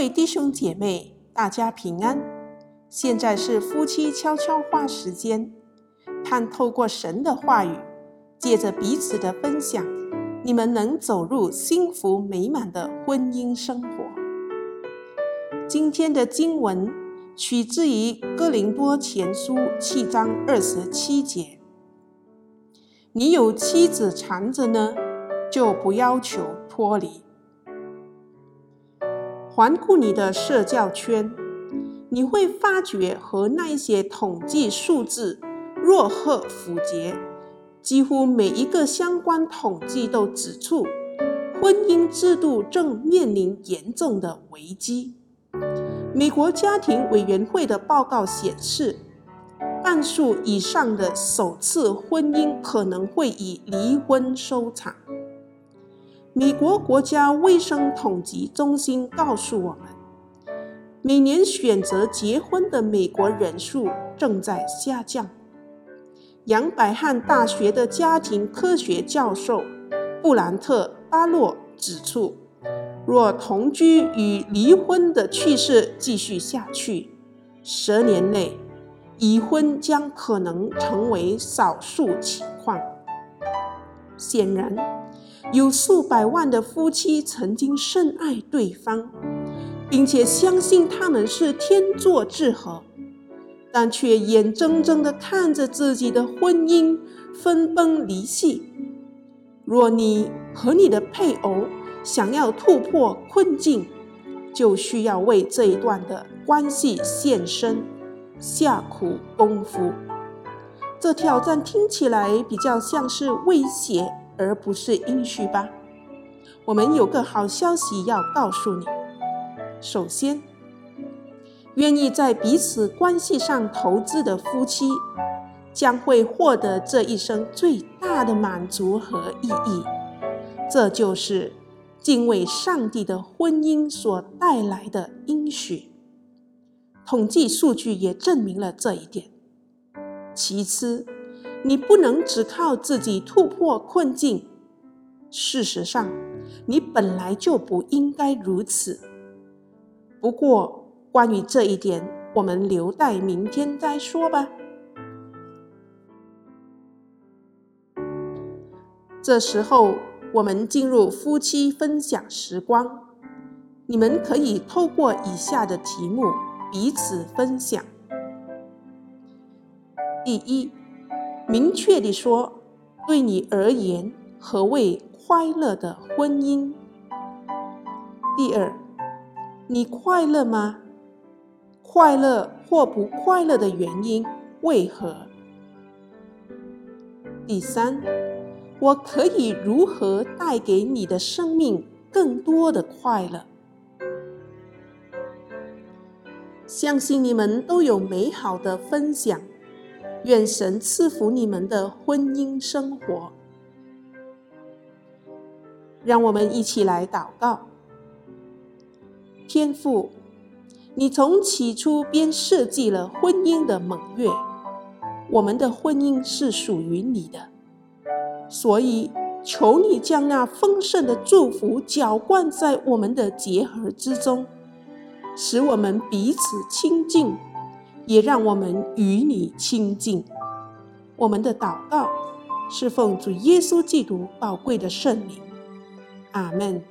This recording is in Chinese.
位弟兄姐妹，大家平安。现在是夫妻悄悄话时间，盼透过神的话语，借着彼此的分享，你们能走入幸福美满的婚姻生活。今天的经文取自于哥林多前书七章二十七节：“你有妻子缠着呢，就不要求脱离。”环顾你的社交圈，你会发觉和那一些统计数字若合符节。几乎每一个相关统计都指出，婚姻制度正面临严重的危机。美国家庭委员会的报告显示，半数以上的首次婚姻可能会以离婚收场。美国国家卫生统计中心告诉我们，每年选择结婚的美国人数正在下降。杨百翰大学的家庭科学教授布兰特·巴洛指出，若同居与离婚的趋势继续下去，十年内已婚将可能成为少数情况。显然。有数百万的夫妻曾经深爱对方，并且相信他们是天作之合，但却眼睁睁地看着自己的婚姻分崩离析。若你和你的配偶想要突破困境，就需要为这一段的关系献身、下苦功夫。这挑战听起来比较像是威胁。而不是应许吧？我们有个好消息要告诉你。首先，愿意在彼此关系上投资的夫妻，将会获得这一生最大的满足和意义。这就是敬畏上帝的婚姻所带来的应许。统计数据也证明了这一点。其次，你不能只靠自己突破困境。事实上，你本来就不应该如此。不过，关于这一点，我们留待明天再说吧。这时候，我们进入夫妻分享时光。你们可以透过以下的题目彼此分享：第一。明确地说，对你而言，何谓快乐的婚姻？第二，你快乐吗？快乐或不快乐的原因为何？第三，我可以如何带给你的生命更多的快乐？相信你们都有美好的分享。愿神赐福你们的婚姻生活。让我们一起来祷告。天父，你从起初便设计了婚姻的盟约，我们的婚姻是属于你的，所以求你将那丰盛的祝福浇灌在我们的结合之中，使我们彼此亲近。也让我们与你亲近。我们的祷告是奉主耶稣基督宝贵的圣名。阿门。